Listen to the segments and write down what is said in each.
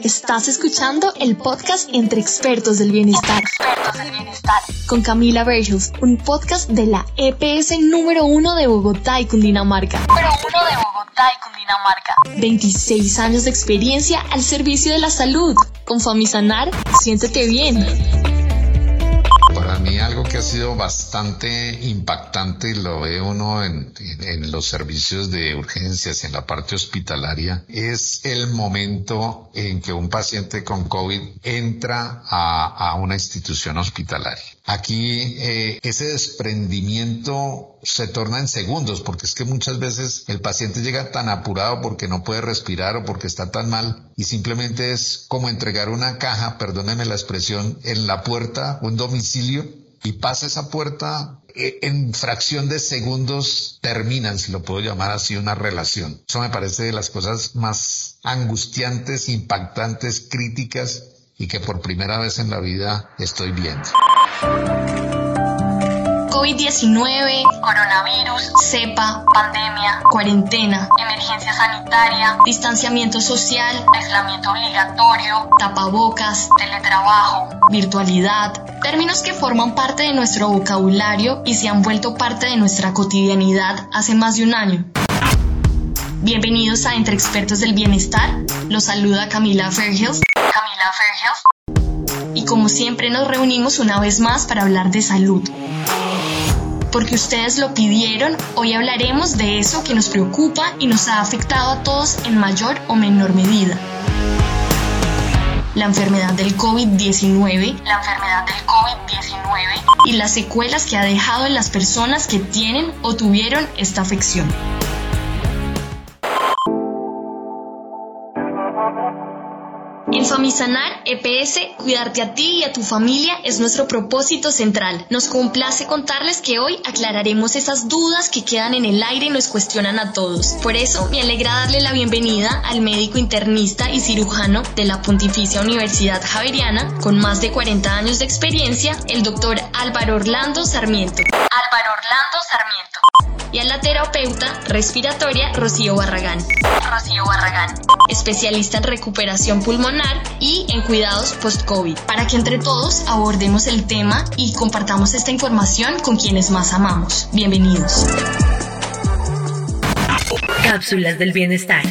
Estás escuchando el podcast Entre Expertos del Bienestar. Expertos del Bienestar. Con Camila Bergels, un podcast de la EPS número uno de Bogotá y Cundinamarca. Número uno de Bogotá y Cundinamarca. 26 años de experiencia al servicio de la salud. Con Famisanar, siéntete bien. Algo que ha sido bastante impactante y lo ve uno en, los servicios de urgencias, en la parte hospitalaria, es el momento en que un paciente con COVID entra a, una institución hospitalaria. Aquí eh, ese desprendimiento se torna en segundos, porque es que muchas veces el paciente llega tan apurado porque no puede respirar o porque está tan mal y simplemente es como entregar una caja, perdónenme la expresión, en la puerta, un domicilio y pasa esa puerta e, en fracción de segundos terminan, si lo puedo llamar así, una relación. Eso me parece de las cosas más angustiantes, impactantes, críticas y que por primera vez en la vida estoy viendo. COVID-19, coronavirus, cepa, pandemia, cuarentena, emergencia sanitaria, distanciamiento social, aislamiento obligatorio, tapabocas, teletrabajo, virtualidad, términos que forman parte de nuestro vocabulario y se han vuelto parte de nuestra cotidianidad hace más de un año. Bienvenidos a Entre Expertos del Bienestar. Los saluda Camila Fairhills. Camila Fairhills. Y como siempre nos reunimos una vez más para hablar de salud porque ustedes lo pidieron, hoy hablaremos de eso que nos preocupa y nos ha afectado a todos en mayor o menor medida. La enfermedad del COVID-19, la enfermedad del COVID-19 y las secuelas que ha dejado en las personas que tienen o tuvieron esta afección. En Famisanar EPS, cuidarte a ti y a tu familia es nuestro propósito central. Nos complace contarles que hoy aclararemos esas dudas que quedan en el aire y nos cuestionan a todos. Por eso me alegra darle la bienvenida al médico internista y cirujano de la Pontificia Universidad Javeriana, con más de 40 años de experiencia, el doctor Álvaro Orlando Sarmiento. Álvaro Orlando Sarmiento y a la terapeuta respiratoria Rocío Barragán. Rocío Barragán, especialista en recuperación pulmonar y en cuidados post-COVID, para que entre todos abordemos el tema y compartamos esta información con quienes más amamos. Bienvenidos. Cápsulas del bienestar.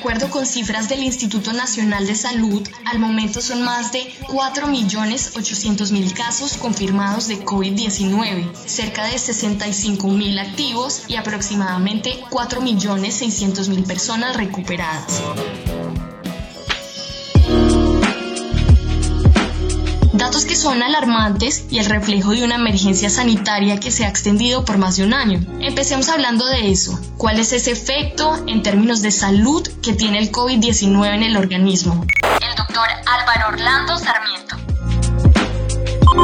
Acuerdo con cifras del Instituto Nacional de Salud, al momento son más de 4.800.000 casos confirmados de COVID-19, cerca de 65.000 activos y aproximadamente 4.600.000 personas recuperadas. Datos que son alarmantes y el reflejo de una emergencia sanitaria que se ha extendido por más de un año. Empecemos hablando de eso. ¿Cuál es ese efecto en términos de salud que tiene el COVID-19 en el organismo? El doctor Álvaro Orlando Sarmiento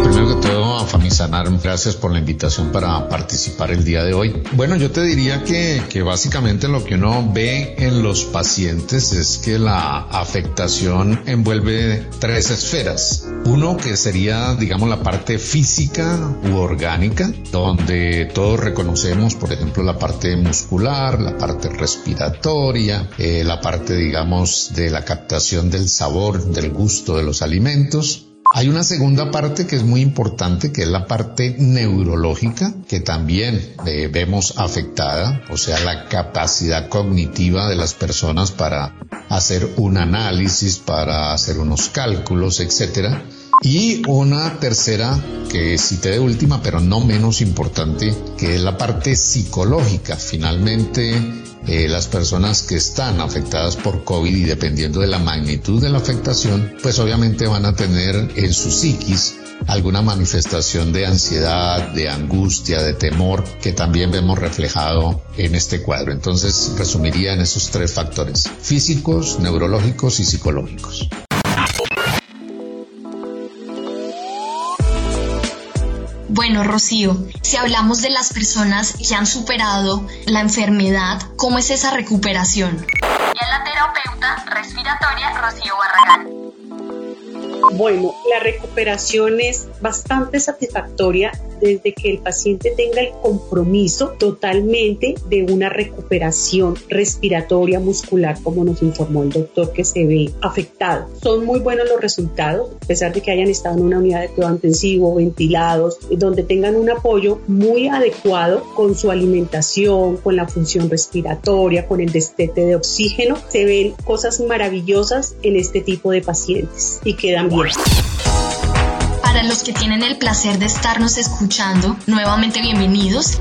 Primero que todo, a Famisanar, gracias por la invitación para participar el día de hoy. Bueno, yo te diría que, que básicamente lo que uno ve en los pacientes es que la afectación envuelve tres esferas. Uno que sería, digamos, la parte física u orgánica, donde todos reconocemos, por ejemplo, la parte muscular, la parte respiratoria, eh, la parte, digamos, de la captación del sabor, del gusto de los alimentos. Hay una segunda parte que es muy importante, que es la parte neurológica, que también eh, vemos afectada, o sea, la capacidad cognitiva de las personas para hacer un análisis, para hacer unos cálculos, etcétera. Y una tercera, que cité de última, pero no menos importante, que es la parte psicológica. Finalmente, eh, las personas que están afectadas por COVID y dependiendo de la magnitud de la afectación, pues obviamente van a tener en su psiquis alguna manifestación de ansiedad, de angustia, de temor, que también vemos reflejado en este cuadro. Entonces, resumiría en esos tres factores, físicos, neurológicos y psicológicos. Bueno, Rocío, si hablamos de las personas que han superado la enfermedad, ¿cómo es esa recuperación? Y a la terapeuta respiratoria Rocío Barragán. Bueno, la recuperación es bastante satisfactoria desde que el paciente tenga el compromiso totalmente de una recuperación respiratoria muscular, como nos informó el doctor que se ve afectado. Son muy buenos los resultados, a pesar de que hayan estado en una unidad de cuidado intensivo, ventilados, donde tengan un apoyo muy adecuado con su alimentación, con la función respiratoria, con el destete de oxígeno. Se ven cosas maravillosas en este tipo de pacientes y quedan bien. Para los que tienen el placer de estarnos escuchando, nuevamente bienvenidos.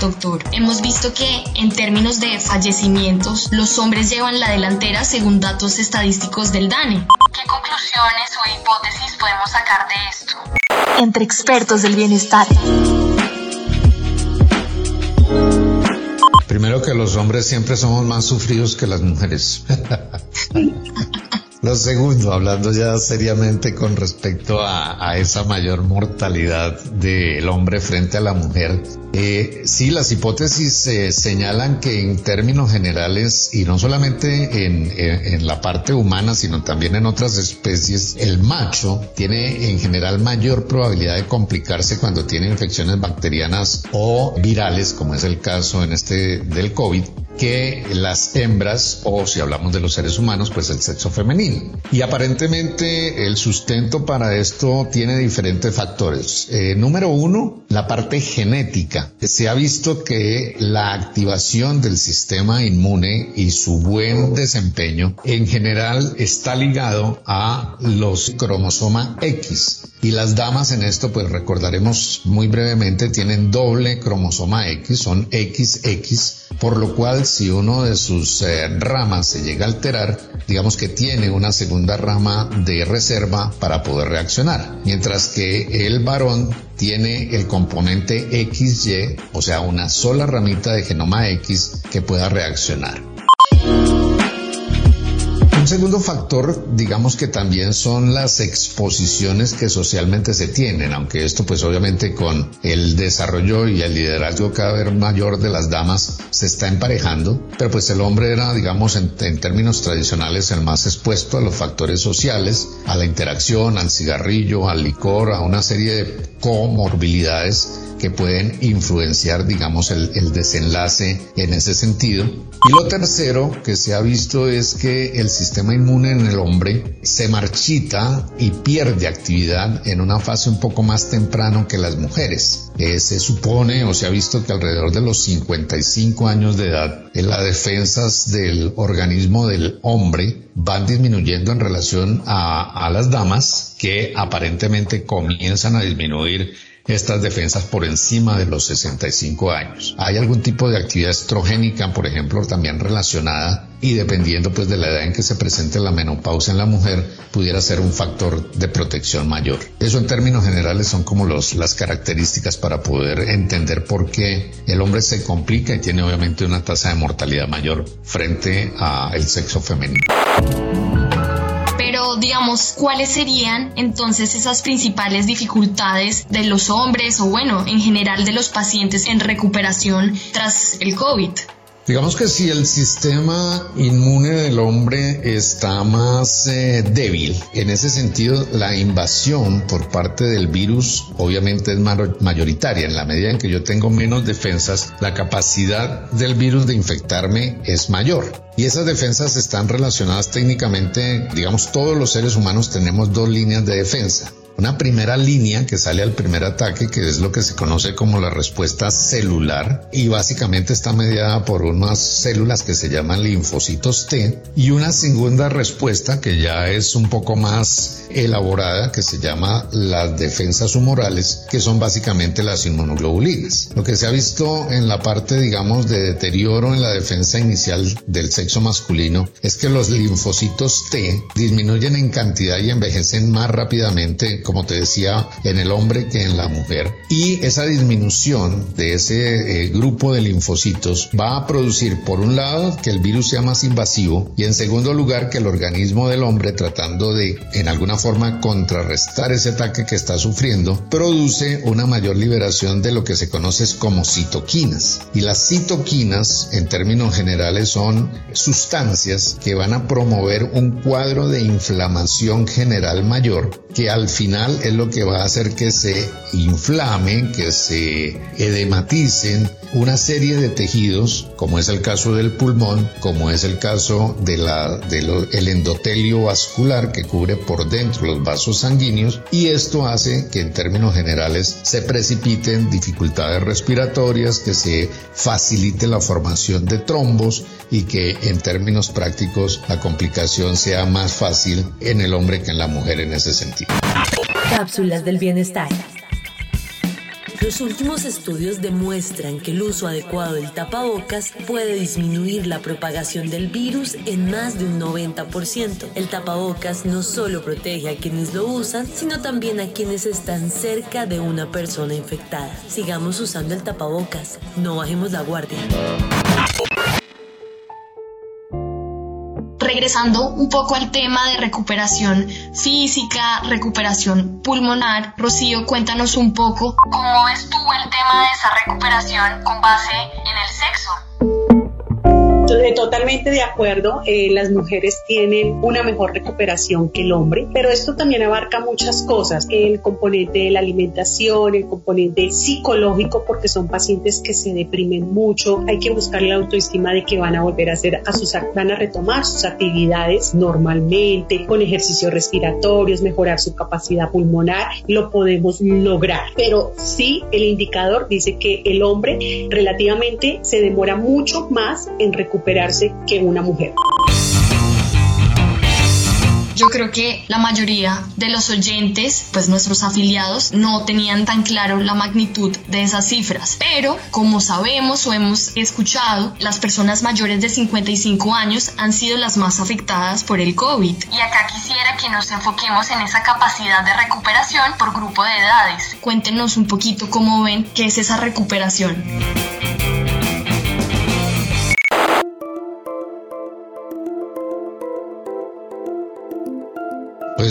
Doctor, hemos visto que en términos de fallecimientos, los hombres llevan la delantera según datos estadísticos del DANE. ¿Qué conclusiones o hipótesis podemos sacar de esto? Entre expertos del bienestar. Primero que los hombres siempre somos más sufridos que las mujeres. Lo segundo, hablando ya seriamente con respecto a, esa mayor mortalidad del hombre frente a la mujer, eh, sí, las hipótesis eh, señalan que en términos generales, y no solamente en, en, la parte humana, sino también en otras especies, el macho tiene en general mayor probabilidad de complicarse cuando tiene infecciones bacterianas o virales, como es el caso en este del COVID, que las hembras, o si hablamos de los seres humanos, pues el sexo femenino. Y aparentemente el sustento para esto tiene diferentes factores. Eh, número uno, la parte genética. Se ha visto que la activación del sistema inmune y su buen desempeño en general está ligado a los cromosoma X. Y las damas en esto, pues recordaremos muy brevemente, tienen doble cromosoma X, son XX, por lo cual si uno de sus eh, ramas se llega a alterar, digamos que tiene una segunda rama de reserva para poder reaccionar. Mientras que el varón tiene el componente XY, o sea, una sola ramita de genoma X que pueda reaccionar. Un segundo factor, digamos que también son las exposiciones que socialmente se tienen, aunque esto pues obviamente con el desarrollo y el liderazgo cada vez mayor de las damas se está emparejando, pero pues el hombre era, digamos, en, en términos tradicionales el más expuesto a los factores sociales, a la interacción, al cigarrillo, al licor, a una serie de comorbilidades que pueden influenciar, digamos, el, el, desenlace en ese sentido. Y lo tercero que se ha visto es que el sistema inmune en el hombre se marchita y pierde actividad en una fase un poco más temprano que las mujeres. Se supone o se ha visto que alrededor de los 55 años de edad, en las defensas del organismo del hombre van disminuyendo en relación a las damas que aparentemente comienzan a disminuir estas defensas por encima de los 65 años. Hay algún tipo de actividad estrogénica, por ejemplo, también relacionada y dependiendo pues de la edad en que se presente la menopausia en la mujer, pudiera ser un factor de protección mayor. Eso en términos generales son como los, las características para poder entender por qué el hombre se complica y tiene obviamente una tasa de mortalidad mayor frente al sexo femenino digamos, ¿cuáles serían entonces esas principales dificultades de los hombres o bueno, en general de los pacientes en recuperación tras el COVID? Digamos que si el sistema inmune del hombre está más eh, débil, en ese sentido la invasión por parte del virus obviamente es mayoritaria. En la medida en que yo tengo menos defensas, la capacidad del virus de infectarme es mayor. Y esas defensas están relacionadas técnicamente, digamos, todos los seres humanos tenemos dos líneas de defensa una primera línea que sale al primer ataque, que es lo que se conoce como la respuesta celular, y básicamente está mediada por unas células que se llaman linfocitos T, y una segunda respuesta que ya es un poco más elaborada, que se llama las defensas humorales, que son básicamente las inmunoglobulinas. Lo que se ha visto en la parte, digamos, de deterioro en la defensa inicial del sexo masculino es que los linfocitos T disminuyen en cantidad y envejecen más rápidamente como te decía, en el hombre que en la mujer. Y esa disminución de ese eh, grupo de linfocitos va a producir, por un lado, que el virus sea más invasivo y en segundo lugar, que el organismo del hombre, tratando de, en alguna forma, contrarrestar ese ataque que está sufriendo, produce una mayor liberación de lo que se conoce como citoquinas. Y las citoquinas, en términos generales, son sustancias que van a promover un cuadro de inflamación general mayor que al final es lo que va a hacer que se inflamen, que se edematicen una serie de tejidos, como es el caso del pulmón, como es el caso de la, del endotelio vascular que cubre por dentro los vasos sanguíneos y esto hace que en términos generales se precipiten dificultades respiratorias, que se facilite la formación de trombos y que en términos prácticos la complicación sea más fácil en el hombre que en la mujer en ese sentido. Cápsulas del bienestar. Los últimos estudios demuestran que el uso adecuado del tapabocas puede disminuir la propagación del virus en más de un 90%. El tapabocas no solo protege a quienes lo usan, sino también a quienes están cerca de una persona infectada. Sigamos usando el tapabocas, no bajemos la guardia. Regresando un poco al tema de recuperación física, recuperación pulmonar, Rocío, cuéntanos un poco cómo tú el tema de esa recuperación con base en el sexo. Totalmente de acuerdo, eh, las mujeres tienen una mejor recuperación que el hombre, pero esto también abarca muchas cosas, el componente de la alimentación, el componente psicológico, porque son pacientes que se deprimen mucho, hay que buscar la autoestima de que van a volver a hacer, a sus, van a retomar sus actividades normalmente, con ejercicios respiratorios, mejorar su capacidad pulmonar, lo podemos lograr, pero sí el indicador dice que el hombre relativamente se demora mucho más en recuperar recuperarse que una mujer. Yo creo que la mayoría de los oyentes, pues nuestros afiliados, no tenían tan claro la magnitud de esas cifras. Pero, como sabemos o hemos escuchado, las personas mayores de 55 años han sido las más afectadas por el COVID. Y acá quisiera que nos enfoquemos en esa capacidad de recuperación por grupo de edades. Cuéntenos un poquito cómo ven qué es esa recuperación.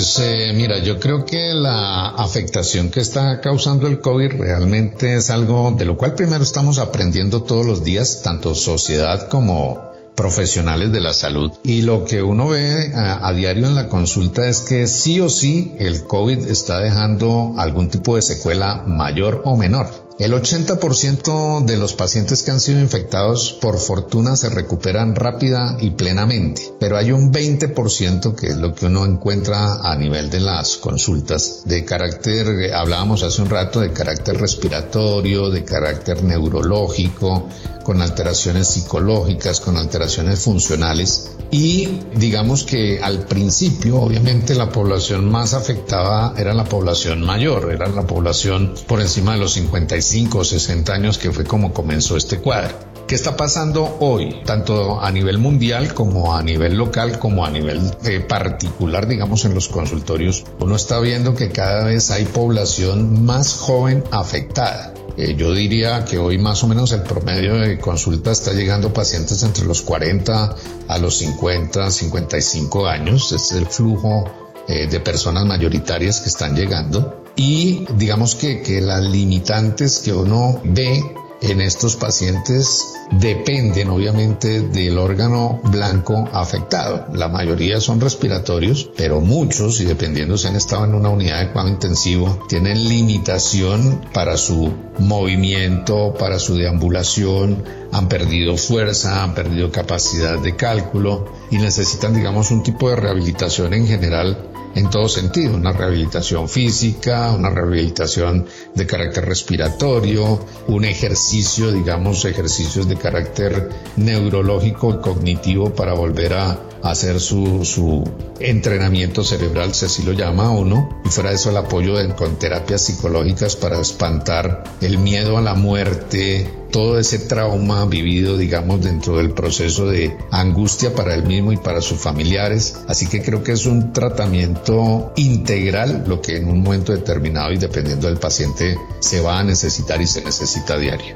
Pues eh, mira, yo creo que la afectación que está causando el COVID realmente es algo de lo cual primero estamos aprendiendo todos los días, tanto sociedad como profesionales de la salud. Y lo que uno ve a, a, diario en la consulta es que sí o sí el COVID está dejando algún tipo de secuela mayor o menor. El 80% de los pacientes que han sido infectados por fortuna se recuperan rápida y plenamente, pero hay un 20% que es lo que uno encuentra a nivel de las consultas de carácter, hablábamos hace un rato, de carácter respiratorio, de carácter neurológico, con alteraciones psicológicas, con alteraciones funcionales. Y digamos que al principio, obviamente, la población más afectada era la población mayor, era la población por encima de los 55 o 60 años, que fue como comenzó este cuadro. ¿Qué está pasando hoy, tanto a nivel mundial como a nivel local, como a nivel eh, particular, digamos, en los consultorios? Uno está viendo que cada vez hay población más joven afectada. Eh, yo diría que hoy más o menos el promedio de consulta está llegando pacientes entre los 40 a los 50, 55 años. Es el flujo eh, de personas mayoritarias que están llegando. Y digamos que, que las limitantes que uno ve en estos pacientes dependen obviamente del órgano blanco afectado. La mayoría son respiratorios, pero muchos, y dependiendo si han estado en una unidad de cuidado intensivo, tienen limitación para su movimiento, para su deambulación, han perdido fuerza, han perdido capacidad de cálculo y necesitan, digamos, un tipo de rehabilitación en general en todo sentido, una rehabilitación física, una rehabilitación de carácter respiratorio, un ejercicio, digamos, ejercicios de carácter neurológico y cognitivo para volver a hacer su, su entrenamiento cerebral, si así lo llama uno, y fuera de eso el apoyo de, con terapias psicológicas para espantar el miedo a la muerte, todo ese trauma vivido, digamos, dentro del proceso de angustia para él mismo y para sus familiares. Así que creo que es un tratamiento integral, lo que en un momento determinado y dependiendo del paciente se va a necesitar y se necesita diario.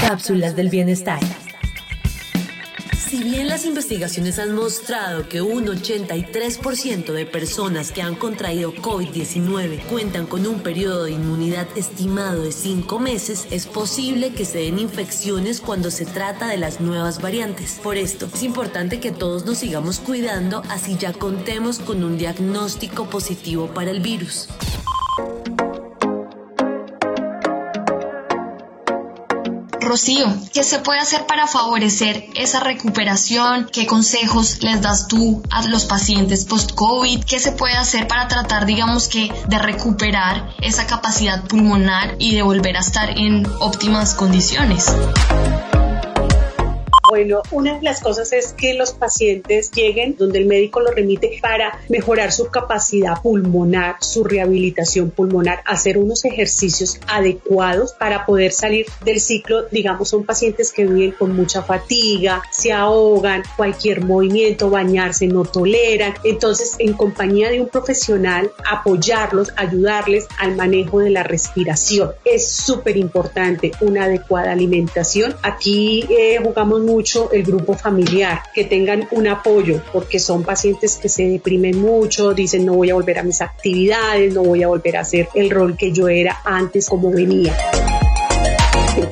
Cápsulas del bienestar. Si bien las investigaciones han mostrado que un 83% de personas que han contraído COVID-19 cuentan con un periodo de inmunidad estimado de 5 meses, es posible que se den infecciones cuando se trata de las nuevas variantes. Por esto, es importante que todos nos sigamos cuidando así ya contemos con un diagnóstico positivo para el virus. ¿Qué se puede hacer para favorecer esa recuperación? ¿Qué consejos les das tú a los pacientes post-COVID? ¿Qué se puede hacer para tratar, digamos que, de recuperar esa capacidad pulmonar y de volver a estar en óptimas condiciones? Bueno, una de las cosas es que los pacientes lleguen donde el médico los remite para mejorar su capacidad pulmonar, su rehabilitación pulmonar, hacer unos ejercicios adecuados para poder salir del ciclo. Digamos, son pacientes que viven con mucha fatiga, se ahogan, cualquier movimiento, bañarse no toleran. Entonces, en compañía de un profesional, apoyarlos, ayudarles al manejo de la respiración. Es súper importante una adecuada alimentación. Aquí eh, jugamos mucho el grupo familiar, que tengan un apoyo, porque son pacientes que se deprimen mucho, dicen no voy a volver a mis actividades, no voy a volver a hacer el rol que yo era antes como venía.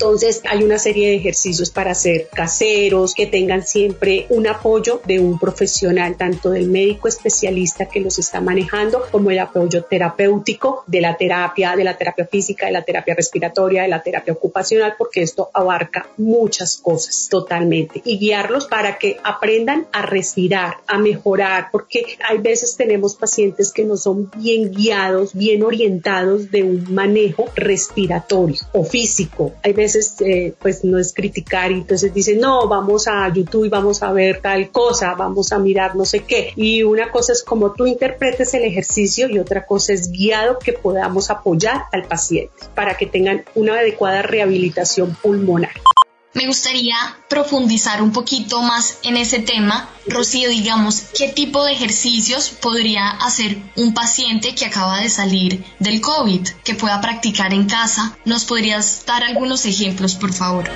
Entonces hay una serie de ejercicios para hacer caseros, que tengan siempre un apoyo de un profesional, tanto del médico especialista que los está manejando, como el apoyo terapéutico de la terapia, de la terapia física, de la terapia respiratoria, de la terapia ocupacional, porque esto abarca muchas cosas totalmente. Y guiarlos para que aprendan a respirar, a mejorar, porque hay veces tenemos pacientes que no son bien guiados, bien orientados de un manejo respiratorio o físico. Veces eh, pues no es criticar y entonces dicen, no, vamos a YouTube y vamos a ver tal cosa, vamos a mirar no sé qué. Y una cosa es como tú interpretes el ejercicio y otra cosa es guiado que podamos apoyar al paciente para que tengan una adecuada rehabilitación pulmonar. Me gustaría profundizar un poquito más en ese tema. Rocío, digamos, ¿qué tipo de ejercicios podría hacer un paciente que acaba de salir del COVID, que pueda practicar en casa? ¿Nos podrías dar algunos ejemplos, por favor?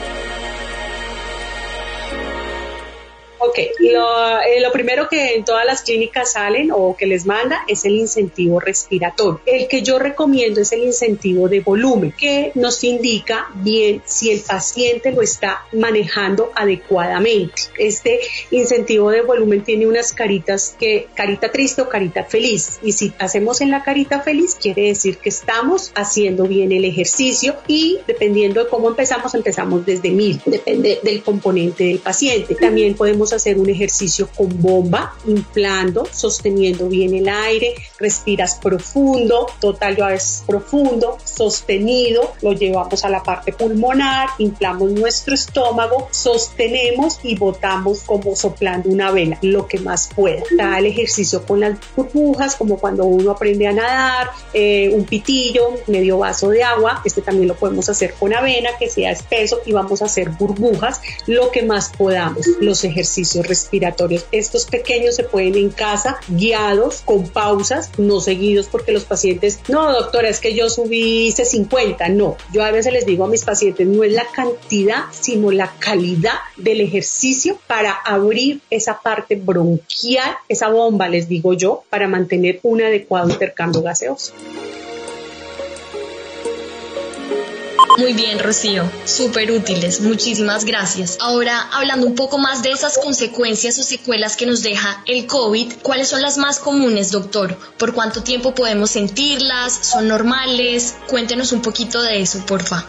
Ok, lo, eh, lo, primero que en todas las clínicas salen o que les manda es el incentivo respiratorio. El que yo recomiendo es el incentivo de volumen, que nos indica bien si el paciente lo está manejando adecuadamente. Este incentivo de volumen tiene unas caritas que, carita triste o carita feliz. Y si hacemos en la carita feliz, quiere decir que estamos haciendo bien el ejercicio y dependiendo de cómo empezamos, empezamos desde mil, depende del componente del paciente. También podemos hacer un ejercicio con bomba, inflando, sosteniendo bien el aire, respiras profundo, total yo es profundo, sostenido, lo llevamos a la parte pulmonar, inflamos nuestro estómago, sostenemos y botamos como soplando una vela, lo que más pueda. Da el ejercicio con las burbujas, como cuando uno aprende a nadar, eh, un pitillo, medio vaso de agua, este también lo podemos hacer con avena, que sea espeso y vamos a hacer burbujas, lo que más podamos. Los ejercicios respiratorios. Estos pequeños se pueden en casa, guiados, con pausas, no seguidos, porque los pacientes, no, doctora, es que yo subí 50. No, yo a veces les digo a mis pacientes, no es la cantidad, sino la calidad del ejercicio para abrir esa parte bronquial, esa bomba, les digo yo, para mantener un adecuado intercambio gaseoso. Muy bien, Rocío, súper útiles, muchísimas gracias. Ahora, hablando un poco más de esas consecuencias o secuelas que nos deja el COVID, ¿cuáles son las más comunes, doctor? ¿Por cuánto tiempo podemos sentirlas? ¿Son normales? Cuéntenos un poquito de eso, porfa.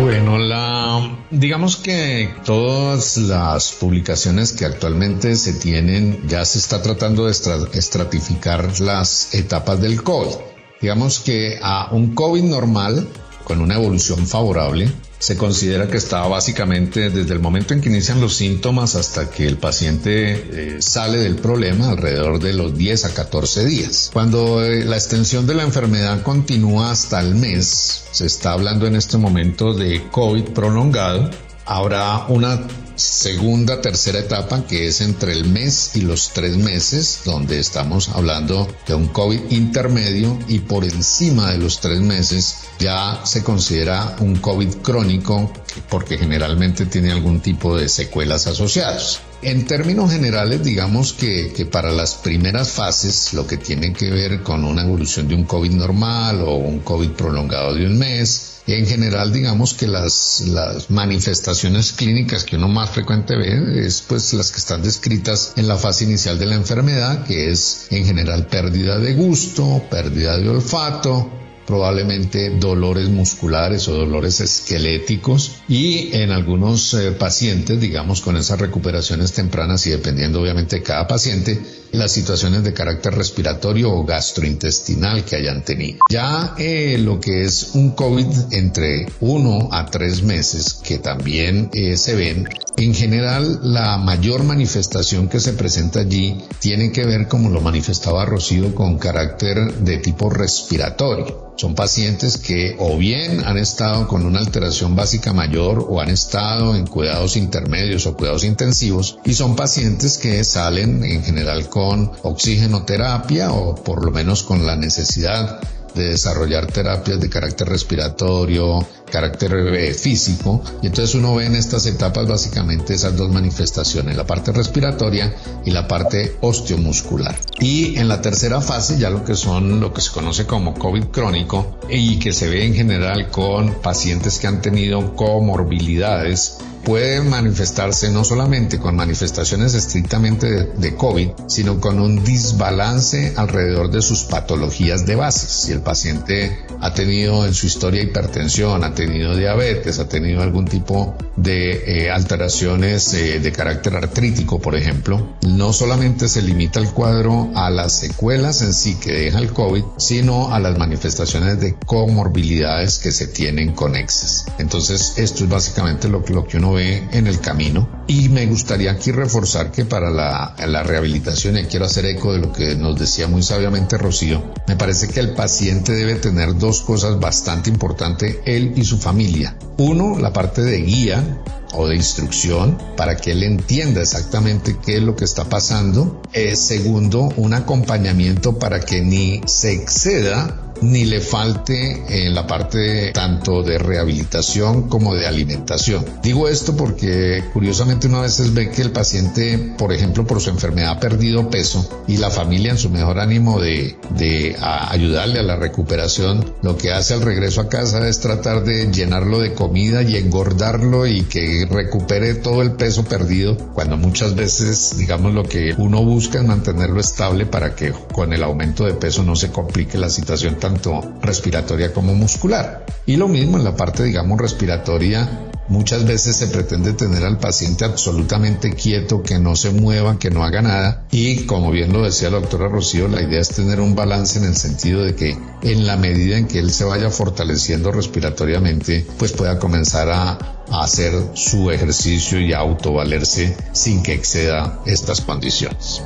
Bueno, la, digamos que todas las publicaciones que actualmente se tienen ya se está tratando de estratificar las etapas del COVID. Digamos que a un COVID normal, con una evolución favorable, se considera que está básicamente desde el momento en que inician los síntomas hasta que el paciente eh, sale del problema alrededor de los 10 a 14 días. Cuando eh, la extensión de la enfermedad continúa hasta el mes, se está hablando en este momento de COVID prolongado Habrá una segunda, tercera etapa que es entre el mes y los tres meses, donde estamos hablando de un COVID intermedio y por encima de los tres meses ya se considera un COVID crónico porque generalmente tiene algún tipo de secuelas asociadas. En términos generales, digamos que, que, para las primeras fases, lo que tiene que ver con una evolución de un COVID normal o un COVID prolongado de un mes, en general, digamos que las, manifestaciones clínicas que uno más frecuente ve es pues las que están descritas en la fase inicial de la enfermedad, que es en general pérdida de gusto, pérdida de olfato, probablemente dolores musculares o dolores esqueléticos y en algunos eh, pacientes, digamos, con esas recuperaciones tempranas y dependiendo obviamente de cada paciente, las situaciones de carácter respiratorio o gastrointestinal que hayan tenido. Ya eh, lo que es un COVID entre uno a tres meses, que también eh, se ven, en general la mayor manifestación que se presenta allí tiene que ver, como lo manifestaba Rocío, con carácter de tipo respiratorio. Son pacientes que o bien han estado con una alteración básica mayor o han estado en cuidados intermedios o cuidados intensivos y son pacientes que salen en general con oxigenoterapia o por lo menos con la necesidad de desarrollar terapias de carácter respiratorio, carácter eh, físico. Y entonces uno ve en estas etapas básicamente esas dos manifestaciones, la parte respiratoria y la parte osteomuscular. Y en la tercera fase ya lo que son lo que se conoce como COVID crónico y que se ve en general con pacientes que han tenido comorbilidades puede manifestarse no solamente con manifestaciones estrictamente de, COVID, sino con un desbalance alrededor de sus patologías de base. Si el paciente ha tenido en su historia hipertensión, ha tenido diabetes, ha tenido algún tipo de eh, alteraciones eh, de carácter artrítico, por ejemplo, no solamente se limita el cuadro a las secuelas en sí que deja el COVID, sino a las manifestaciones de comorbilidades que se tienen conexas. Entonces, esto es básicamente lo, lo que uno en el camino. Y me gustaría aquí reforzar que para la, la rehabilitación, y quiero hacer eco de lo que nos decía muy sabiamente Rocío, me parece que el paciente debe tener dos cosas bastante importantes, él y su familia. Uno, la parte de guía, o de instrucción para que él entienda exactamente qué es lo que está pasando. Eh, segundo, un acompañamiento para que ni se exceda ni le falte en la parte tanto de rehabilitación como de alimentación. Digo esto porque curiosamente uno a veces ve que el paciente, por ejemplo, por su enfermedad ha perdido peso y la familia en su mejor ánimo de, de ayudarle a la recuperación, lo que hace al regreso a casa es tratar de llenarlo de comida y engordarlo y que recupere todo el peso perdido, cuando muchas veces, digamos, lo que uno busca es mantenerlo estable para que con el aumento de peso no se complique la situación tanto respiratoria como muscular. Y lo mismo en la parte, digamos, respiratoria, Muchas veces se pretende tener al paciente absolutamente quieto, que no se mueva, que no haga nada. Y como bien lo decía la doctora Rocío, la idea es tener un balance en el sentido de que en la medida en que él se vaya fortaleciendo respiratoriamente, pues pueda comenzar a, hacer su ejercicio y autovalerse sin que exceda estas condiciones.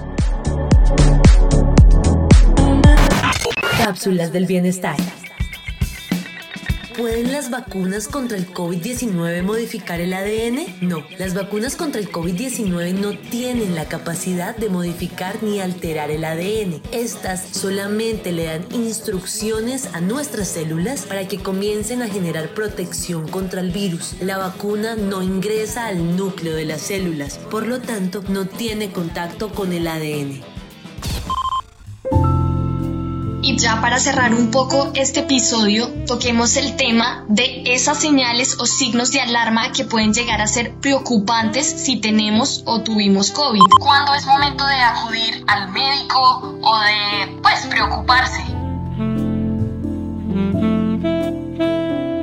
Cápsulas del bienestar. ¿Pueden las vacunas contra el COVID-19 modificar el ADN? No, las vacunas contra el COVID-19 no tienen la capacidad de modificar ni alterar el ADN. Estas solamente le dan instrucciones a nuestras células para que comiencen a generar protección contra el virus. La vacuna no ingresa al núcleo de las células, por lo tanto no tiene contacto con el ADN. Y ya para cerrar un poco este episodio, toquemos el tema de esas señales o signos de alarma que pueden llegar a ser preocupantes si tenemos o tuvimos COVID. ¿Cuándo es momento de acudir al médico o de, pues, preocuparse?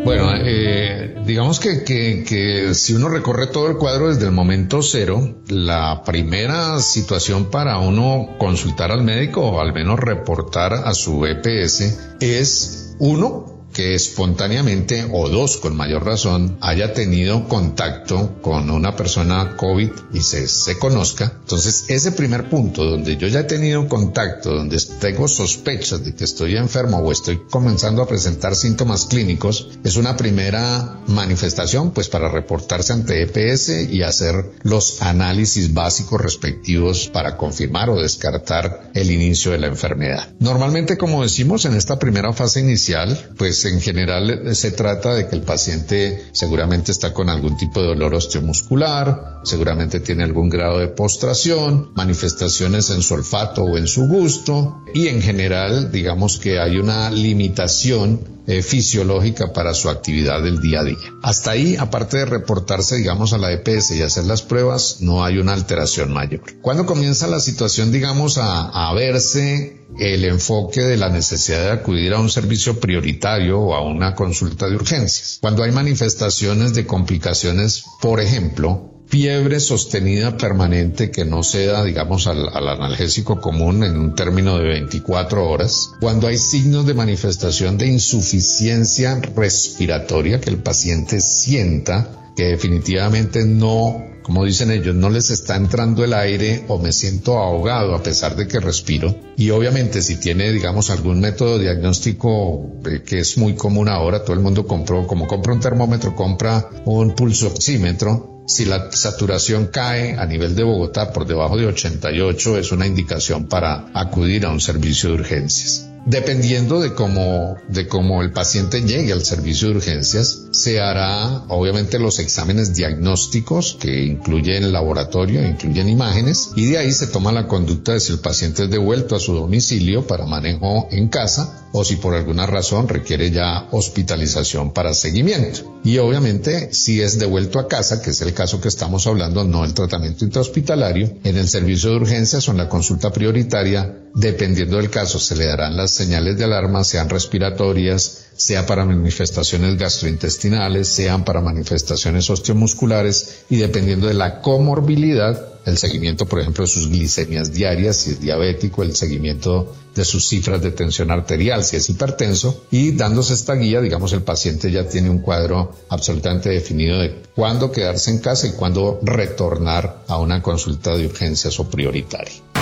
Bueno, eh, digamos que, que, si uno recorre todo el cuadro desde el momento cero, la primera situación para uno consultar al médico o al menos reportar a su EPS es uno, que espontáneamente o dos con mayor razón haya tenido contacto con una persona COVID y se, se conozca. Entonces, ese primer punto donde yo ya he tenido contacto, donde tengo sospechas de que estoy enfermo o estoy comenzando a presentar síntomas clínicos, es una primera manifestación pues para reportarse ante EPS y hacer los análisis básicos respectivos para confirmar o descartar el inicio de la enfermedad. Normalmente, como decimos, en esta primera fase inicial, pues en general se trata de que el paciente seguramente está con algún tipo de dolor osteomuscular, seguramente tiene algún grado de postración, manifestaciones en su olfato o en su gusto y en general digamos que hay una limitación eh, fisiológica para su actividad del día a día. Hasta ahí, aparte de reportarse, digamos, a la EPS y hacer las pruebas, no hay una alteración mayor. Cuando comienza la situación, digamos, a, a verse el enfoque de la necesidad de acudir a un servicio prioritario o a una consulta de urgencias. Cuando hay manifestaciones de complicaciones, por ejemplo, fiebre sostenida permanente que no ceda, digamos, al, analgésico común en un término de 24 horas, cuando hay signos de manifestación de insuficiencia respiratoria que el paciente sienta que definitivamente no, como dicen ellos, no les está entrando el aire o me siento ahogado a pesar de que respiro. Y obviamente si tiene, digamos, algún método diagnóstico eh, que es muy común ahora, todo el mundo compró, como compra un termómetro, compra un pulso oxímetro, si la saturación cae a nivel de Bogotá por debajo de 88 es una indicación para acudir a un servicio de urgencias. Dependiendo de cómo, de cómo el paciente llegue al servicio de urgencias, se hará obviamente los exámenes diagnósticos que incluyen laboratorio, incluyen imágenes y de ahí se toma la conducta de si el paciente es devuelto a su domicilio para manejo en casa o si por alguna razón requiere ya hospitalización para seguimiento. Y obviamente si es devuelto a casa, que es el caso que estamos hablando, no el tratamiento intrahospitalario, en el servicio de urgencias o en la consulta prioritaria, dependiendo del caso, se le darán las señales de alarma, sean respiratorias, sea para manifestaciones gastrointestinales, sean para manifestaciones osteomusculares y dependiendo de la comorbilidad, el seguimiento, por ejemplo, de sus glicemias diarias, si es diabético, el seguimiento de sus cifras de tensión arterial, si es hipertenso, y dándose esta guía, digamos, el paciente ya tiene un cuadro absolutamente definido de cuándo quedarse en casa y cuándo retornar a una consulta de urgencias o prioritaria.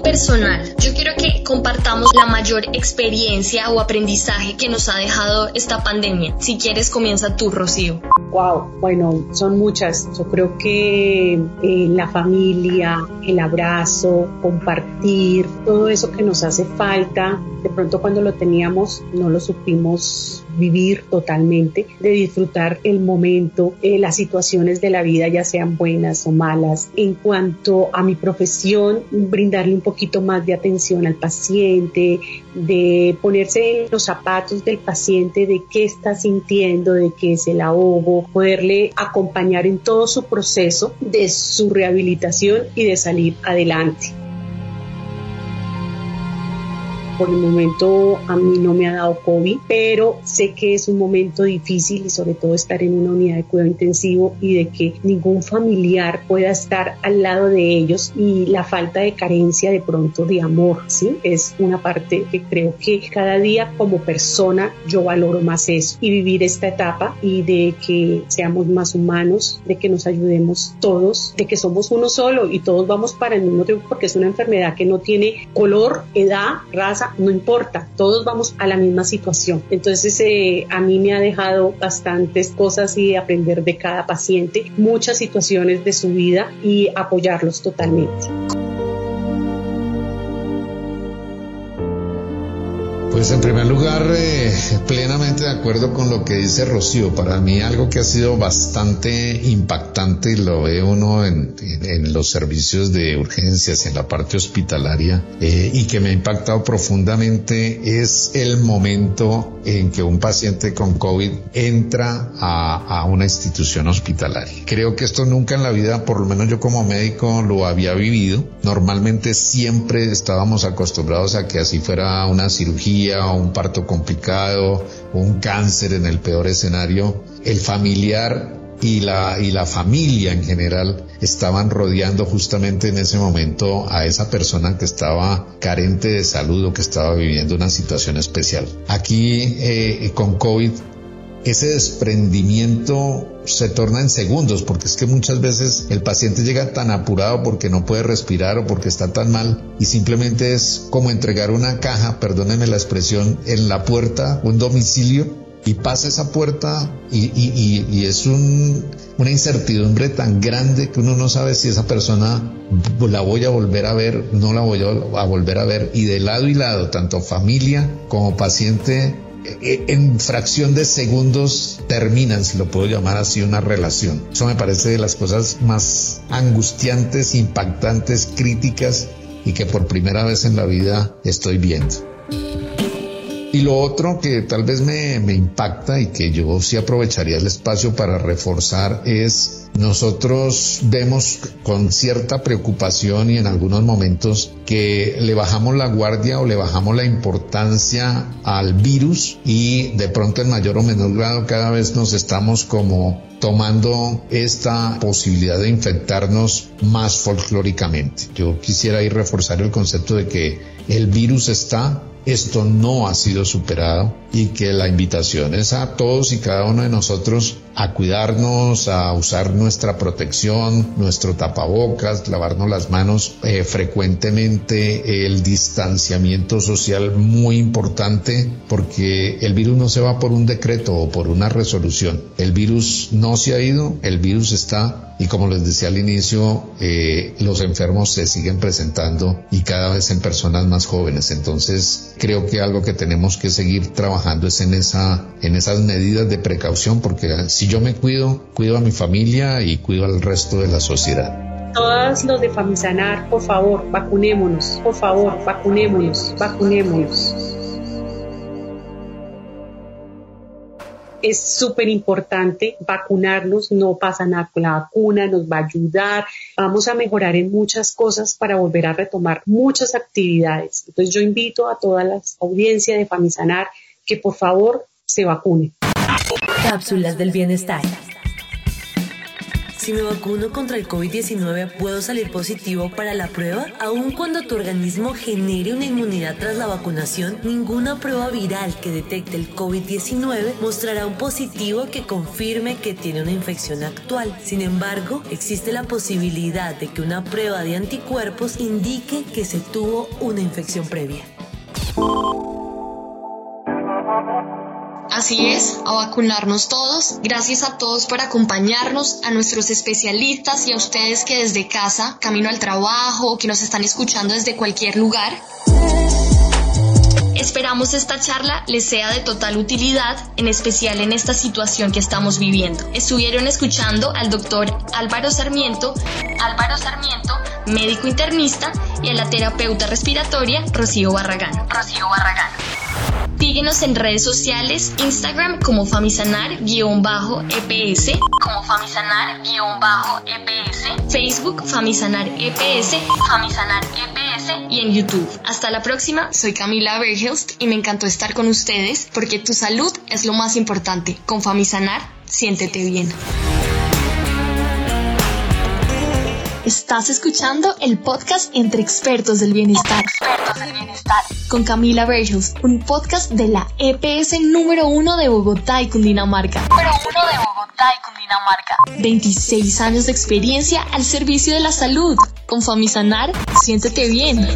Personal. Yo quiero que compartamos la mayor experiencia o aprendizaje que nos ha dejado esta pandemia. Si quieres, comienza tú, Rocío. Wow, bueno, son muchas. Yo creo que eh, la familia, el abrazo, compartir, todo eso que nos hace falta, de pronto cuando lo teníamos no lo supimos vivir totalmente, de disfrutar el momento, eh, las situaciones de la vida, ya sean buenas o malas. En cuanto a mi profesión, darle un poquito más de atención al paciente, de ponerse en los zapatos del paciente, de qué está sintiendo, de qué es el ahogo, poderle acompañar en todo su proceso de su rehabilitación y de salir adelante por el momento a mí no me ha dado COVID, pero sé que es un momento difícil y sobre todo estar en una unidad de cuidado intensivo y de que ningún familiar pueda estar al lado de ellos y la falta de carencia de pronto de amor, ¿sí? Es una parte que creo que cada día como persona yo valoro más eso y vivir esta etapa y de que seamos más humanos, de que nos ayudemos todos, de que somos uno solo y todos vamos para el mismo tiempo porque es una enfermedad que no tiene color, edad, raza, no importa, todos vamos a la misma situación. Entonces, eh, a mí me ha dejado bastantes cosas y aprender de cada paciente, muchas situaciones de su vida y apoyarlos totalmente. Pues en primer lugar, eh, plenamente de acuerdo con lo que dice Rocío. Para mí algo que ha sido bastante impactante lo ve uno en, los servicios de urgencias, en la parte hospitalaria, eh, y que me ha impactado profundamente es el momento en que un paciente con COVID entra a, a una institución hospitalaria. Creo que esto nunca en la vida, por lo menos yo como médico, lo había vivido. Normalmente siempre estábamos acostumbrados a que así fuera una cirugía un parto complicado un cáncer en el peor escenario, el familiar y la, y la familia en general estaban rodeando justamente en ese momento a esa persona que estaba carente de salud o que estaba viviendo una situación especial. Aquí eh, con COVID ese desprendimiento se torna en segundos, porque es que muchas veces el paciente llega tan apurado porque no puede respirar o porque está tan mal y simplemente es como entregar una caja, perdónenme la expresión, en la puerta, un domicilio y pasa esa puerta y, es una incertidumbre tan grande que uno no sabe si esa persona la voy a volver a ver, no la voy a volver a ver. Y de lado y lado, tanto familia como paciente en fracción de segundos terminan, si lo puedo llamar así, una relación. Eso me parece de las cosas más angustiantes, impactantes, críticas y que por primera vez en la vida estoy viendo. Y lo otro que tal vez me, impacta y que yo sí aprovecharía el espacio para reforzar es nosotros vemos con cierta preocupación y en algunos momentos que le bajamos la guardia o le bajamos la importancia al virus y de pronto en mayor o menor grado cada vez nos estamos como tomando esta posibilidad de infectarnos más folclóricamente. Yo quisiera ir reforzar el concepto de que el virus está, esto no ha sido superado y que la invitación es a todos y cada uno de nosotros a cuidarnos, a usar nuestra protección, nuestro tapabocas, lavarnos las manos eh, frecuentemente, el distanciamiento social muy importante porque el virus no se va por un decreto o por una resolución. El virus no se ha ido, el virus está y como les decía al inicio, eh, los enfermos se siguen presentando y cada vez en personas más jóvenes. Entonces creo que algo que tenemos que seguir trabajando es en, esa, en esas medidas de precaución porque si yo me cuido, cuido a mi familia y cuido al resto de la sociedad. Todos los de Famisanar, por favor, vacunémonos, por favor, vacunémonos, vacunémonos. Es súper importante vacunarnos, no pasa nada con la vacuna, nos va a ayudar, vamos a mejorar en muchas cosas para volver a retomar muchas actividades. Entonces yo invito a toda la audiencia de Famisanar que por favor se vacune. Cápsulas del bienestar. Si me vacuno contra el COVID-19, ¿puedo salir positivo para la prueba? Aun cuando tu organismo genere una inmunidad tras la vacunación, ninguna prueba viral que detecte el COVID-19 mostrará un positivo que confirme que tiene una infección actual. Sin embargo, existe la posibilidad de que una prueba de anticuerpos indique que se tuvo una infección previa. Así es, a vacunarnos todos. Gracias a todos por acompañarnos, a nuestros especialistas y a ustedes que desde casa, camino al trabajo o que nos están escuchando desde cualquier lugar. Esperamos esta charla les sea de total utilidad, en especial en esta situación que estamos viviendo. Estuvieron escuchando al doctor Álvaro Sarmiento, Álvaro Sarmiento, médico internista, y a la terapeuta respiratoria Rocío Barragán. Rocío Barragán. Síguenos en redes sociales, Instagram como Famisanar-EPS, como Famisanar-EPS, Facebook Famisanar EPS, Famisanar EPS y en YouTube. Hasta la próxima, soy Camila Berghilst y me encantó estar con ustedes porque tu salud es lo más importante. Con Famisanar, siéntete bien. Estás escuchando el podcast Entre Expertos del Bienestar. Expertos del Bienestar. Con Camila Bergels, un podcast de la EPS número uno de Bogotá y Cundinamarca. Número uno de Bogotá y Cundinamarca. 26 años de experiencia al servicio de la salud. Con Famisanar, siéntete bien.